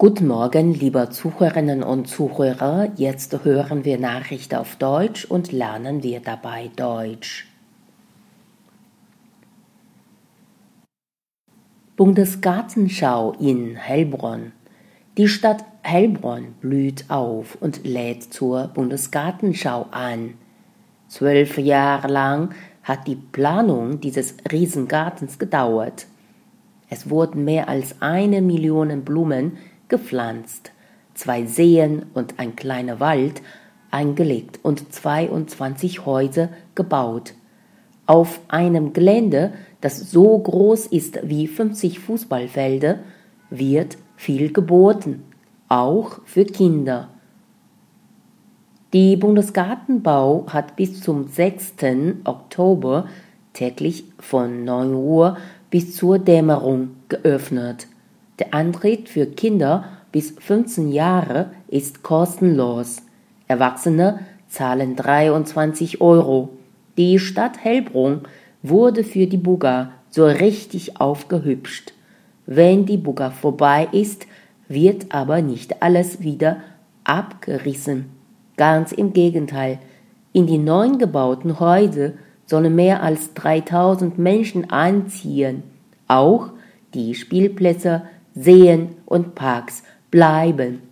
Guten Morgen, liebe Zuhörerinnen und Zuhörer. Jetzt hören wir Nachrichten auf Deutsch und lernen wir dabei Deutsch. Bundesgartenschau in Heilbronn. Die Stadt Heilbronn blüht auf und lädt zur Bundesgartenschau an. Zwölf Jahre lang hat die Planung dieses Riesengartens gedauert. Es wurden mehr als eine Million Blumen gepflanzt, zwei Seen und ein kleiner Wald eingelegt und 22 Häuser gebaut. Auf einem Gelände, das so groß ist wie 50 Fußballfelder, wird viel geboten, auch für Kinder. Die Bundesgartenbau hat bis zum 6. Oktober täglich von 9 Uhr bis zur Dämmerung geöffnet. Der Antritt für Kinder bis 15 Jahre ist kostenlos. Erwachsene zahlen 23 Euro. Die Stadt Hellbrunn wurde für die Buga so richtig aufgehübscht. Wenn die Buga vorbei ist, wird aber nicht alles wieder abgerissen. Ganz im Gegenteil. In die neu gebauten Häuser sollen mehr als 3000 Menschen einziehen. Auch die Spielplätze Seen und Parks bleiben